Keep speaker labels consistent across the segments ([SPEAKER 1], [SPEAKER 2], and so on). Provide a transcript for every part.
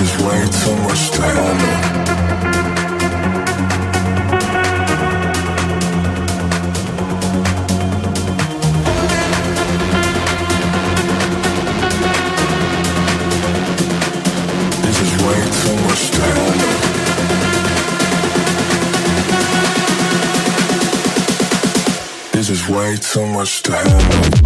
[SPEAKER 1] Is way too much to handle. This is way too much to handle.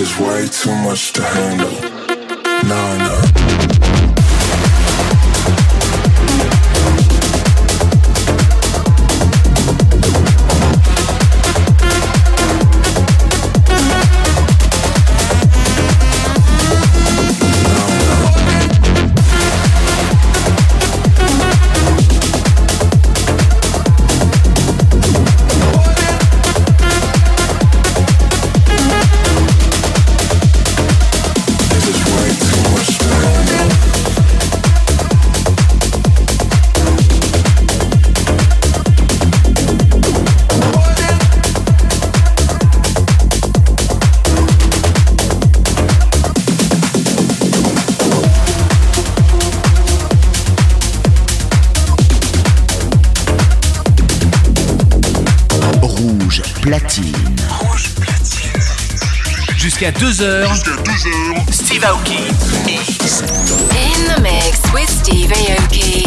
[SPEAKER 1] Is way too much to handle. No, no.
[SPEAKER 2] Jusqu'à 2h, Steve Aoki. Mix.
[SPEAKER 3] In the mix with Steve Aoki.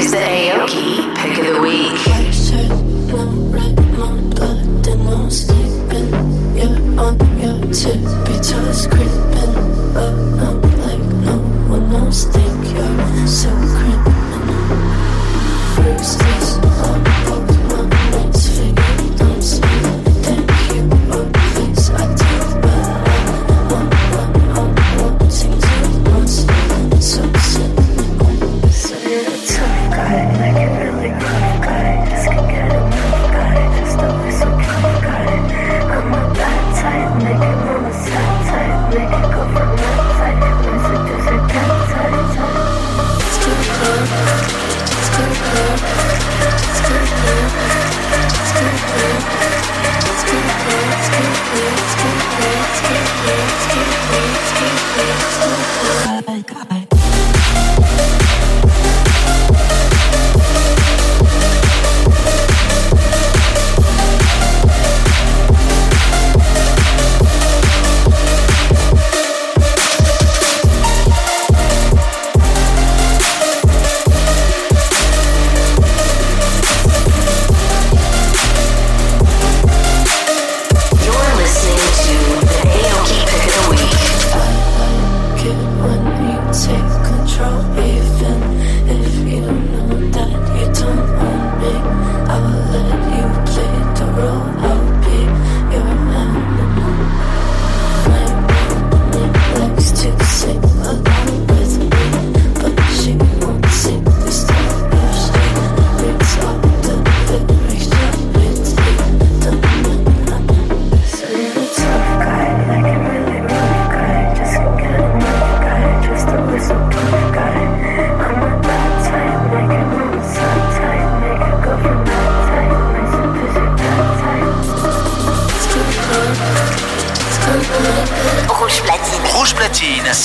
[SPEAKER 4] is the Aoki Pick of the Week.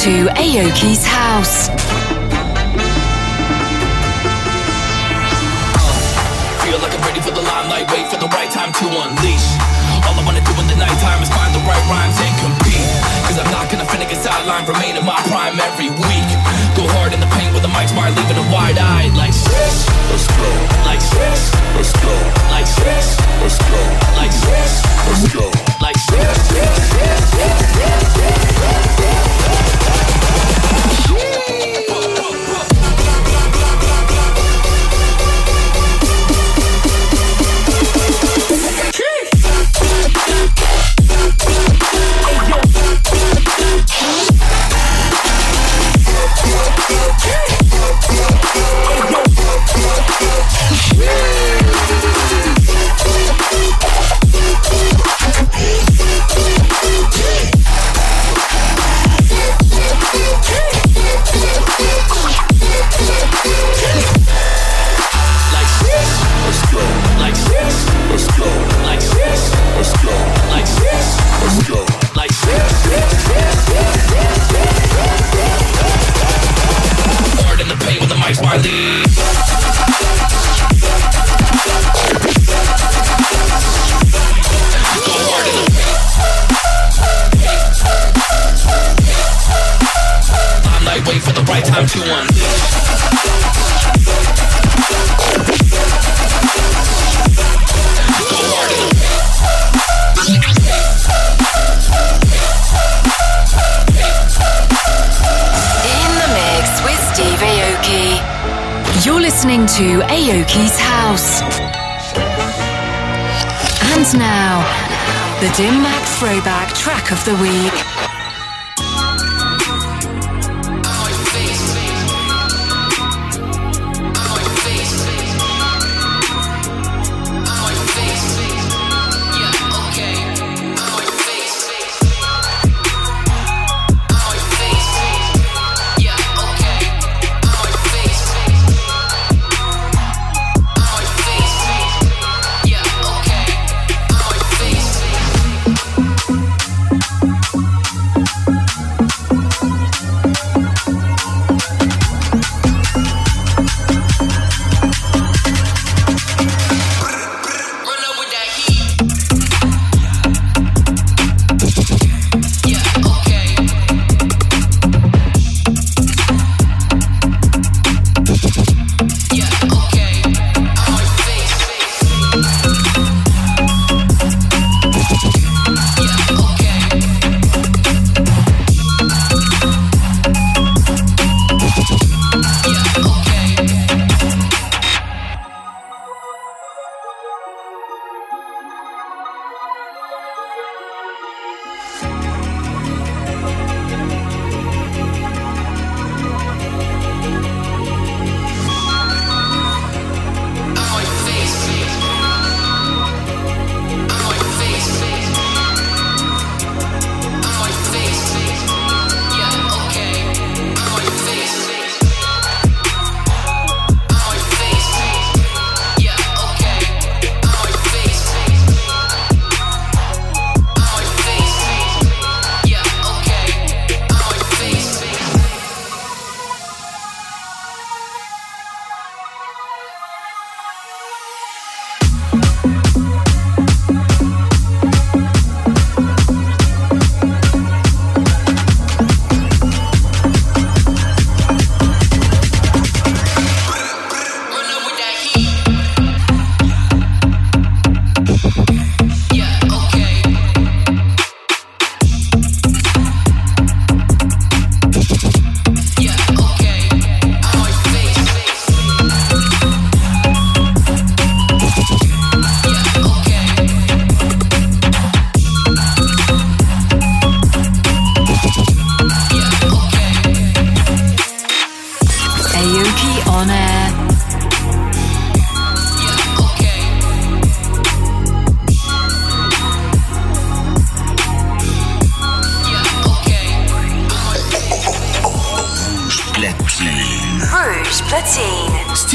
[SPEAKER 4] To Aoki's House.
[SPEAKER 5] feel like I'm ready for the limelight, wait for the right time to unleash All I wanna do in the nighttime is find the right rhymes and compete. Cause I'm not gonna remain in my prime every week. Go hard in the paint with mic smart, leaving wide eyed like swish. Let's go. Like swish. Let's go. Like swish. Let's go. Like swish. Let's go. Like swish.
[SPEAKER 4] To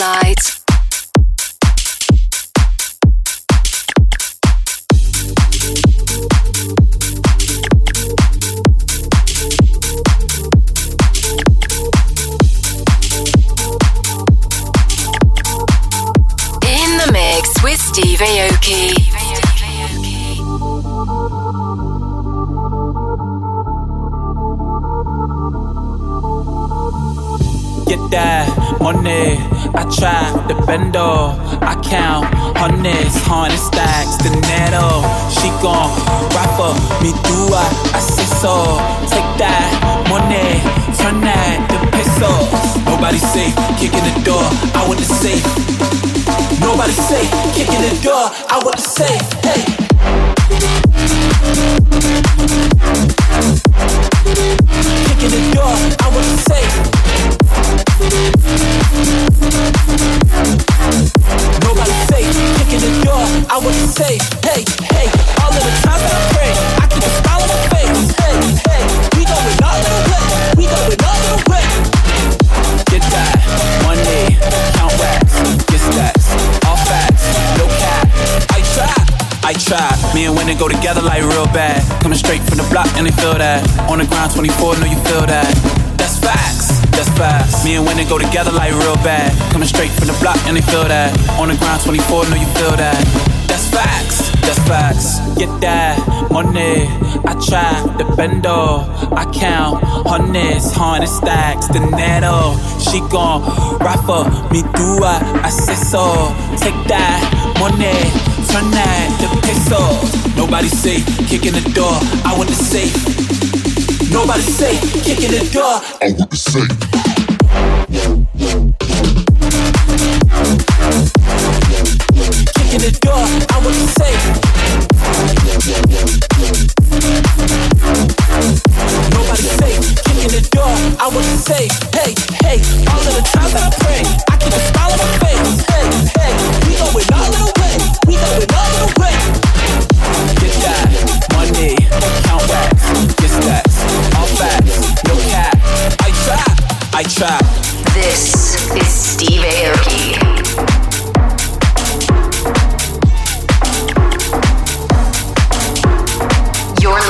[SPEAKER 4] Artist In the mix with Steve Aoki.
[SPEAKER 6] get that money. Try to bend all. I count hundreds, hundred stacks, the netto. She gon' rap up me do I, I say so. Take that money, turn that to pesos. Nobody safe, kicking the door, I want the safe. Nobody safe, kicking the door, I want the safe. Hey. Kicking the door, I want the safe. Nobody safe, kicking the door. I was safe. Hey, hey, all of the times I pray, I keep a smile my face. Hey, hey, we going all the way. We going all the way. Get that money, count racks, get stats, all facts, no cap. I try. I try. Me and Winnie go together like real bad. Coming straight from the block and they feel that. On the ground 24, know you feel that. That's fast. Me and Winnie go together like real bad. Coming straight from the block and they feel that. On the ground 24, know you feel that. That's facts, that's facts. Get that money. I try the bendo. I count hundreds, hundred stacks. The netto. She gon' for me, do I? I say so. Take that money. Turn that to pesos. Nobody safe, kicking the door. I want the safe. Nobody safe, kicking the door. I want the safe. Kicking the door, I want the safe. Nobody safe, kicking the door, I want the safe. Hey, hey, all of the times that I pray, I keep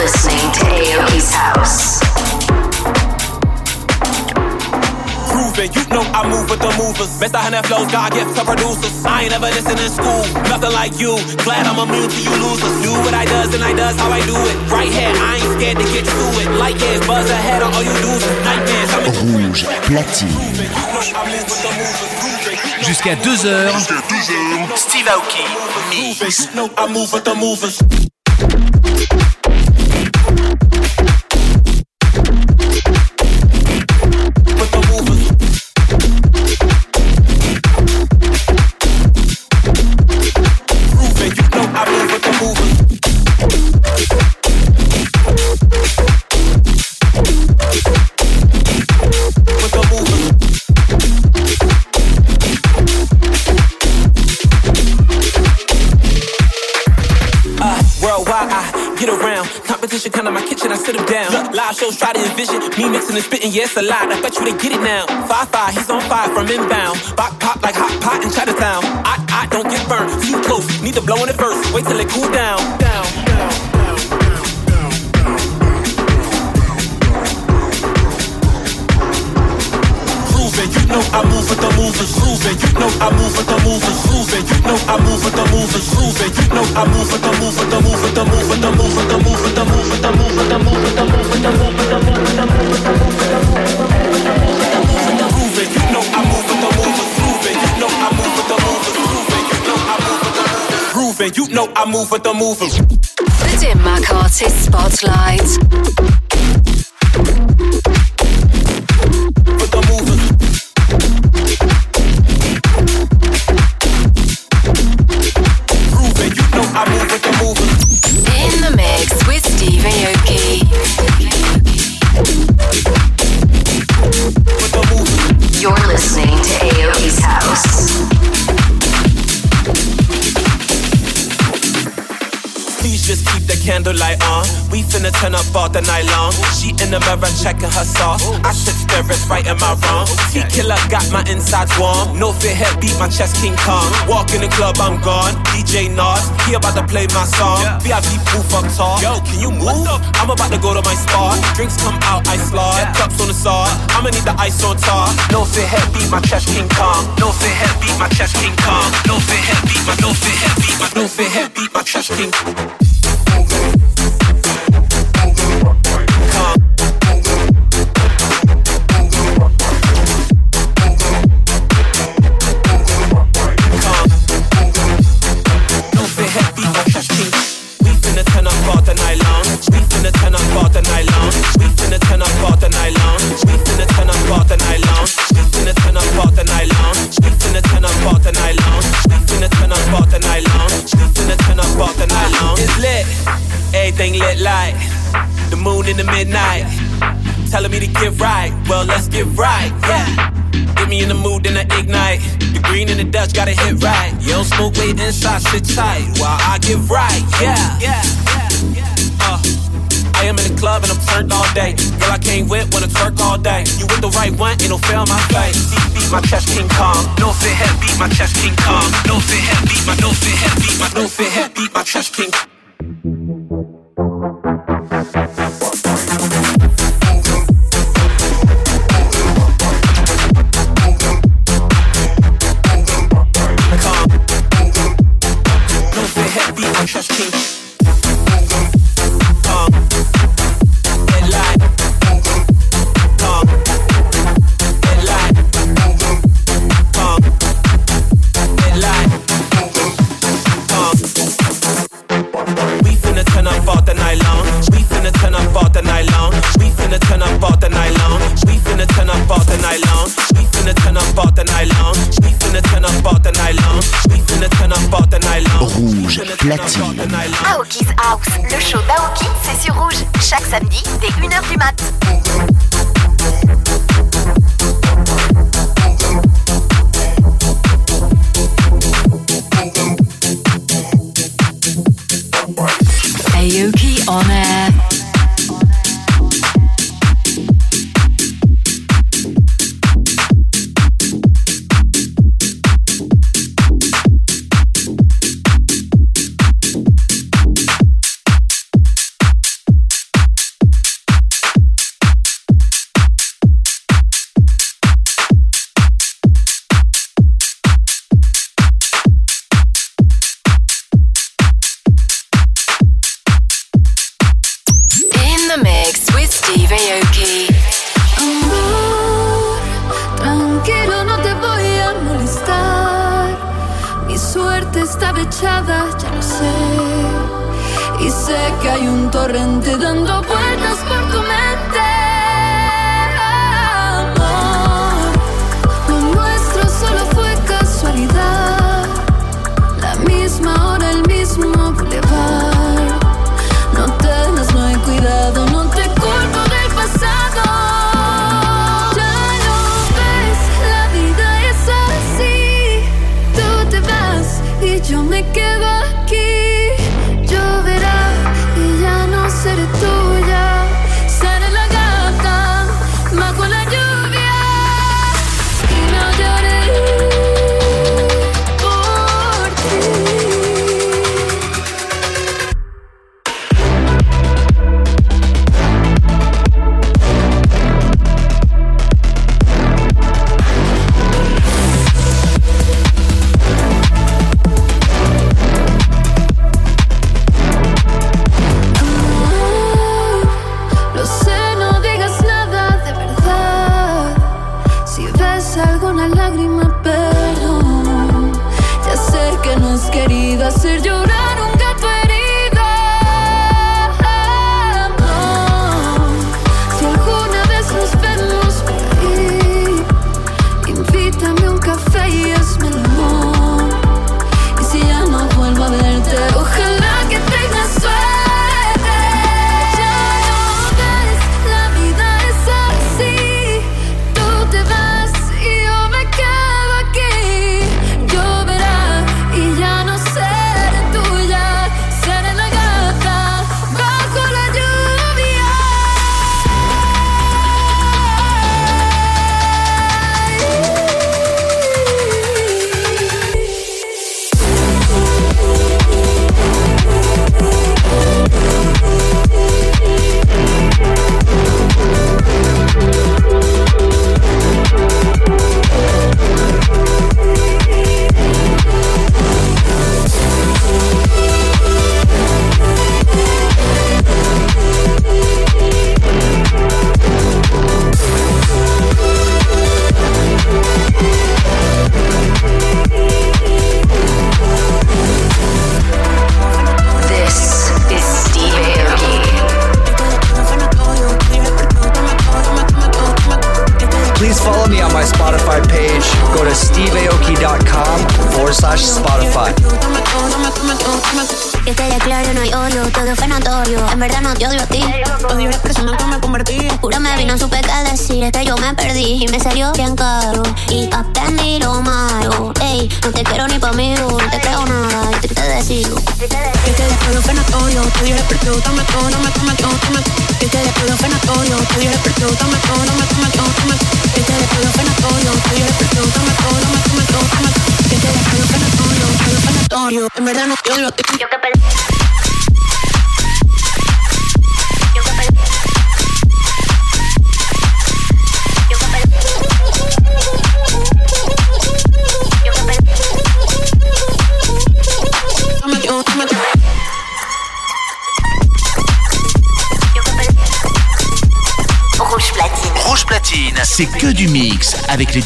[SPEAKER 3] listening to Aoki's House.
[SPEAKER 6] Proven, you know I move with the movers. Best I have flows, God gift to producers. I ain't ever listened in school, nothing like you. Glad I'm immune to you losers. Do what I does and I does how I do it. Right here, I ain't scared to get to it. Light years, buzz ahead of all you losers. Nightmares, I'm
[SPEAKER 2] Rouge, platine. Jusqu'à 2h, Steve Aoki, mix.
[SPEAKER 6] You know I move with the movers. Live shows try to envision me mixing and spitting, yes, yeah, a lot. I bet you they get it now. Five five, he's on fire from inbound. Pop pop like hot pot in Chinatown. I I don't get burned, too close. Need to blow in it first. Wait till it cool down. Down, know I move with the movers, grooving. You know I move with the movers, grooving. You know I move with the movers, grooving. You know I move with the move with the move with the move with the move with the move with the move with the move with the move with the move with the move with the move with the move with the move with the move the You know I move with the movers, grooving. You know I move with the movers, grooving. You know I move with the movers, grooving. You know I move with the movers.
[SPEAKER 4] The Dim Mak Artist Spotlight.
[SPEAKER 6] Please just keep that candlelight on. We finna turn up all the night long. She in the mirror checking her sauce. I said spirits right in my wrong. T killer got my insides warm. No fit head beat my chest King Kong. Walk in the club, I'm gone. DJ Nas, he about to play my song. VIP proof up tall. Yo, can you move? I'm about to go to my spot. Drinks come out, I slide. Cups on the side. I'ma need the ice on top. No fit head beat my chest King Kong. No fit head beat my chest King Kong. No fit head beat my no fit head beat my no fit head beat my chest King Kong. In the midnight. Telling me to get right, well, let's get right, yeah. Get me in the mood, then I ignite. The green and the Dutch gotta hit right. Don't smoke, wait inside, sit tight while I get right, yeah. Yeah, yeah, yeah. Uh. I am in the club and I'm turned all day. Girl, I can't whip when I twerk all day. You with the right one, it'll fail my face. Deep beat my chest, King Kong. No fit head beat my chest, King Kong. No fit head beat my no fit head beat my no fit head beat my chest, King.
[SPEAKER 7] Aoki's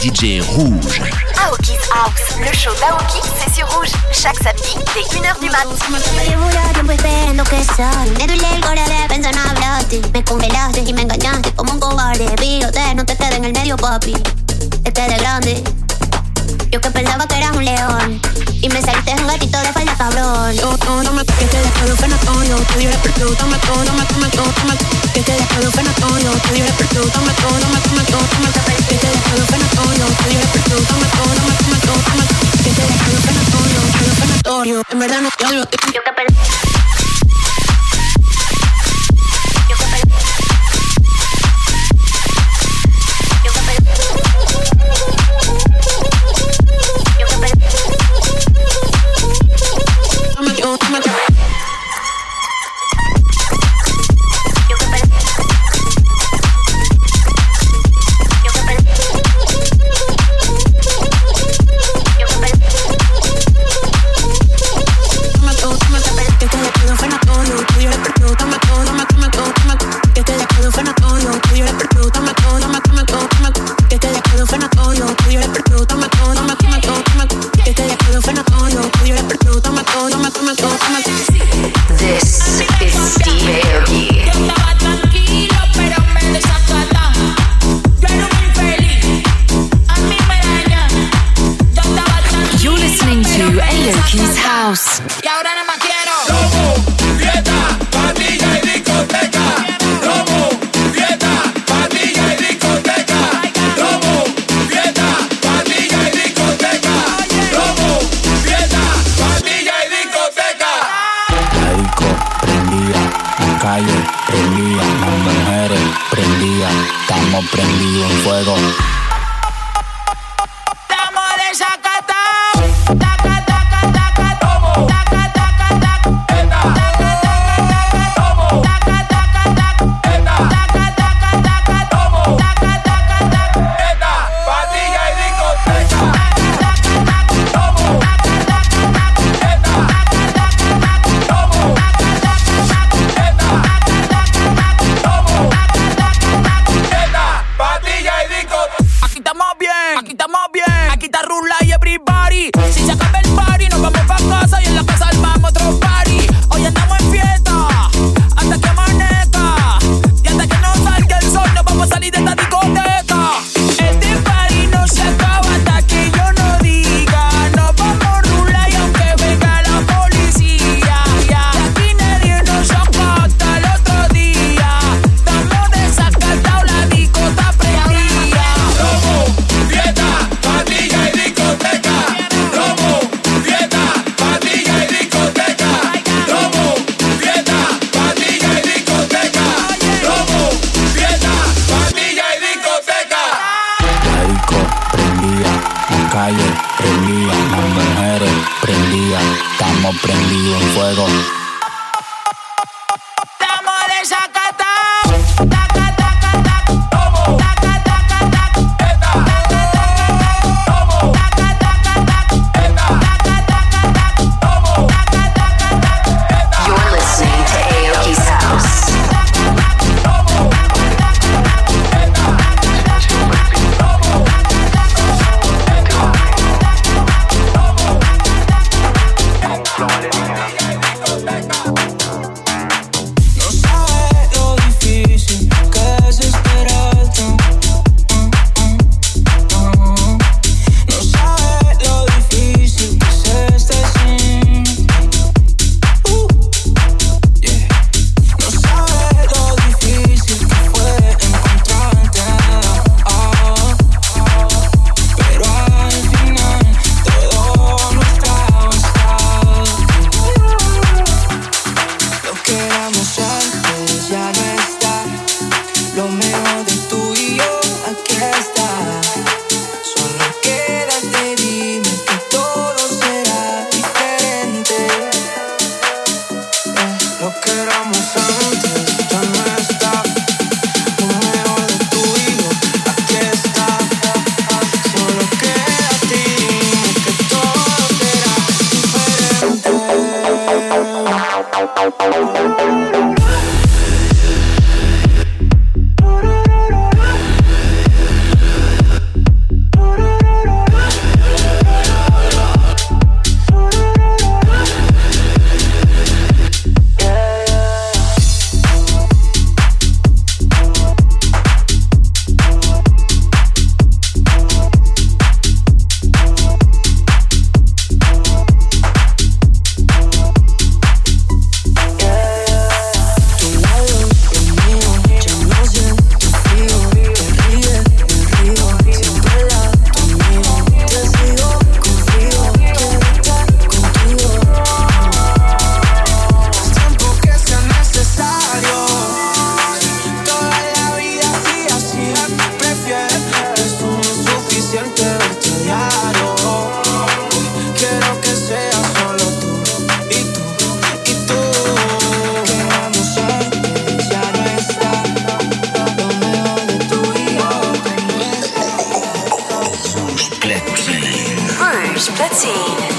[SPEAKER 2] DJ
[SPEAKER 8] Rouge.
[SPEAKER 9] un gatito de falda cabrón. No, no, no me que te después fue notorio. Te dio toma todo, toma, toma, toma. Que te después fue notorio. Te dio toma todo, toma, toma, toma. Que te después fue notorio. Te dio toma todo, toma, toma, toma. Que te después fue notorio. Te dio. En verdad no te odio. Yo que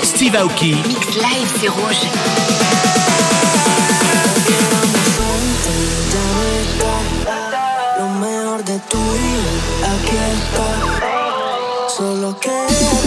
[SPEAKER 10] Steve Aoki.
[SPEAKER 3] Mix Live,
[SPEAKER 11] de. Solo.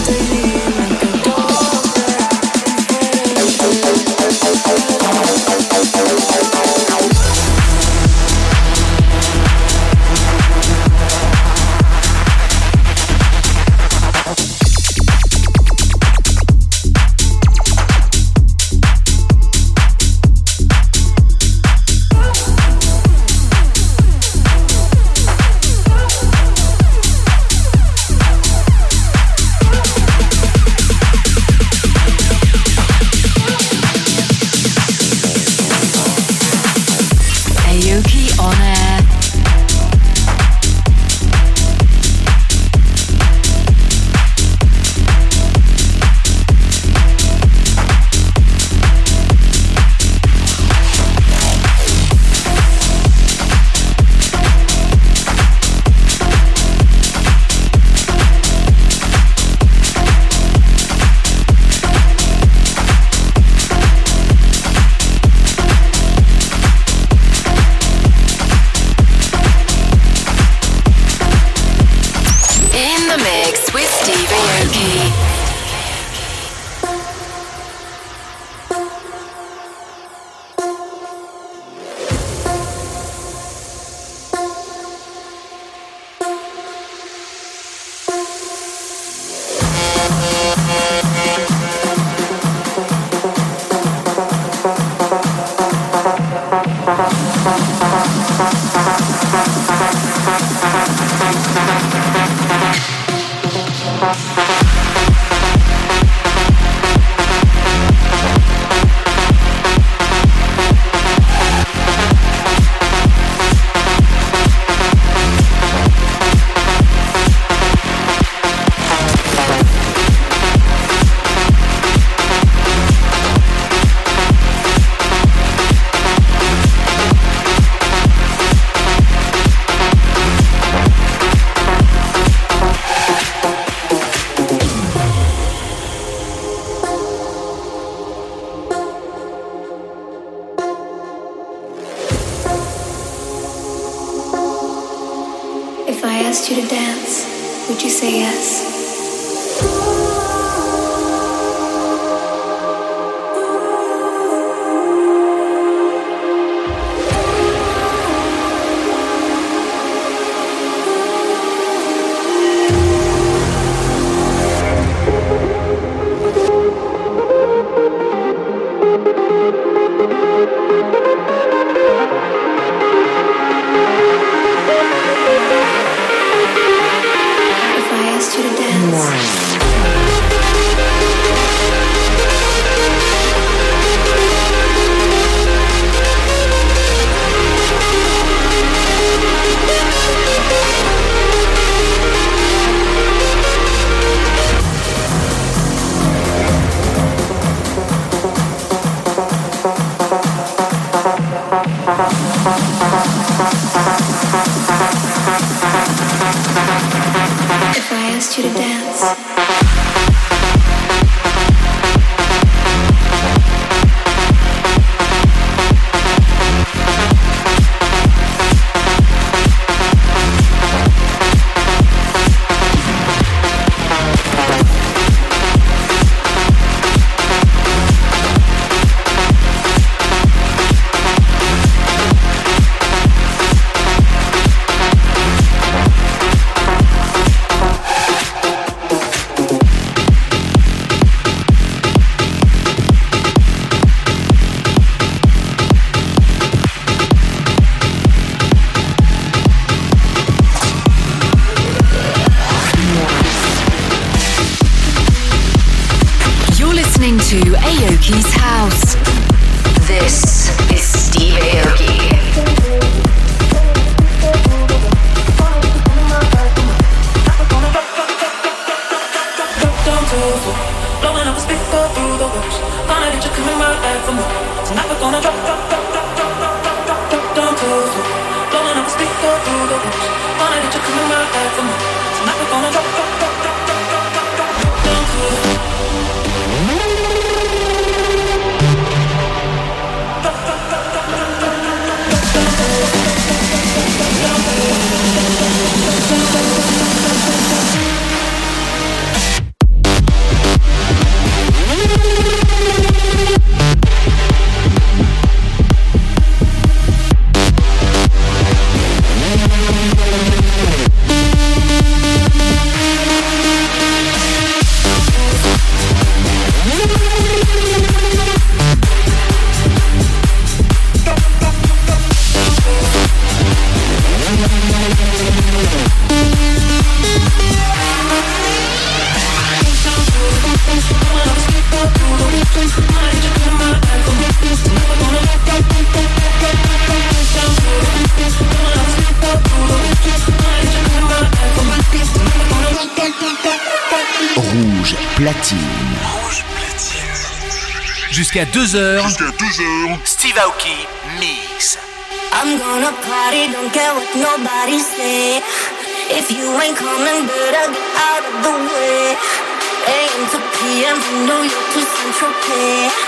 [SPEAKER 12] asked you to dance.
[SPEAKER 2] Jusqu'à 2h. Jusqu'à 2h. Steve Aoki Mix.
[SPEAKER 13] I'm gonna party, don't care what nobody say. If you ain't coming, better get out of the way. AM to PM from New York to Central Pay.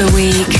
[SPEAKER 6] The week.